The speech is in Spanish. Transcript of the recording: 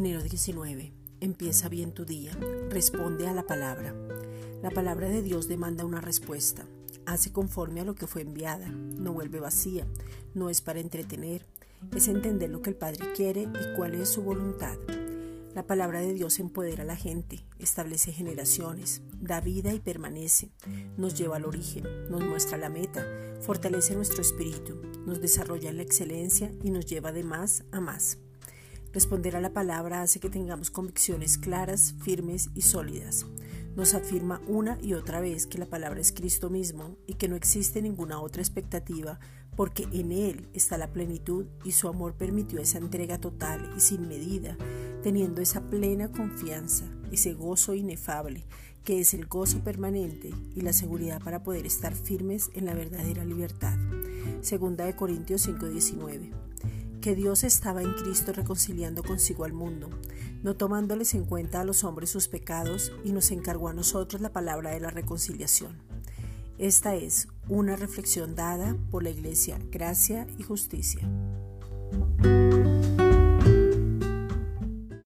19. Empieza bien tu día. Responde a la palabra. La palabra de Dios demanda una respuesta. Hace conforme a lo que fue enviada. No vuelve vacía. No es para entretener. Es entender lo que el Padre quiere y cuál es su voluntad. La palabra de Dios empodera a la gente, establece generaciones, da vida y permanece, nos lleva al origen, nos muestra la meta, fortalece nuestro espíritu, nos desarrolla en la excelencia y nos lleva de más a más. Responder a la palabra hace que tengamos convicciones claras, firmes y sólidas. Nos afirma una y otra vez que la palabra es Cristo mismo y que no existe ninguna otra expectativa porque en Él está la plenitud y su amor permitió esa entrega total y sin medida teniendo esa plena confianza, ese gozo inefable, que es el gozo permanente y la seguridad para poder estar firmes en la verdadera libertad. Segunda de Corintios 5:19. Que Dios estaba en Cristo reconciliando consigo al mundo, no tomándoles en cuenta a los hombres sus pecados, y nos encargó a nosotros la palabra de la reconciliación. Esta es una reflexión dada por la Iglesia Gracia y Justicia.